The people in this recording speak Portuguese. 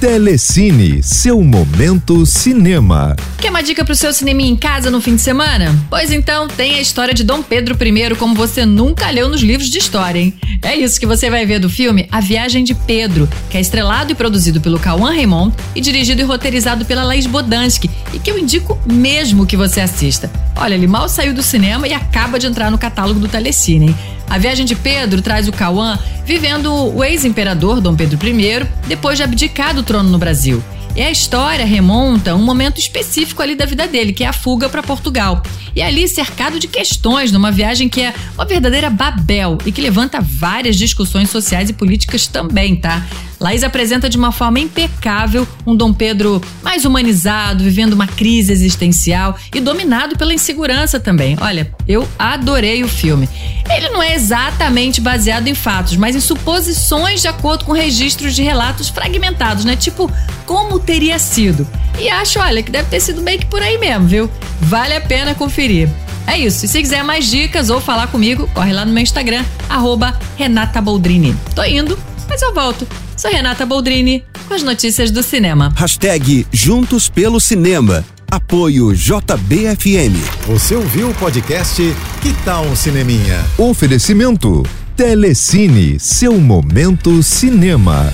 Telecine, seu momento cinema. Quer uma dica pro seu cinema em casa no fim de semana? Pois então, tem a história de Dom Pedro I como você nunca leu nos livros de história, hein? É isso que você vai ver do filme A Viagem de Pedro, que é estrelado e produzido pelo Cauã Raymond e dirigido e roteirizado pela Laís Bodansky, e que eu indico mesmo que você assista. Olha, ele mal saiu do cinema e acaba de entrar no catálogo do Telecine, hein? A Viagem de Pedro traz o Cauã vivendo o ex-imperador Dom Pedro I depois de abdicar do trono no Brasil. E a história remonta a um momento específico ali da vida dele, que é a fuga para Portugal. E ali cercado de questões, numa viagem que é uma verdadeira babel e que levanta várias discussões sociais e políticas também, tá? Laís apresenta de uma forma impecável um Dom Pedro mais humanizado, vivendo uma crise existencial e dominado pela insegurança também. Olha, eu adorei o filme. Ele não é exatamente baseado em fatos, mas em suposições de acordo com registros de relatos fragmentados, né? Tipo, como teria sido. E acho, olha, que deve ter sido meio que por aí mesmo, viu? Vale a pena conferir. É isso. E se quiser mais dicas ou falar comigo, corre lá no meu Instagram, arroba Renata Boldrini. Tô indo, mas eu volto. Sou Renata Boldrini com as notícias do cinema. Hashtag Juntos pelo Cinema. Apoio JBFM. Você ouviu o podcast Que Tal um Cineminha? Oferecimento Telecine, seu momento cinema.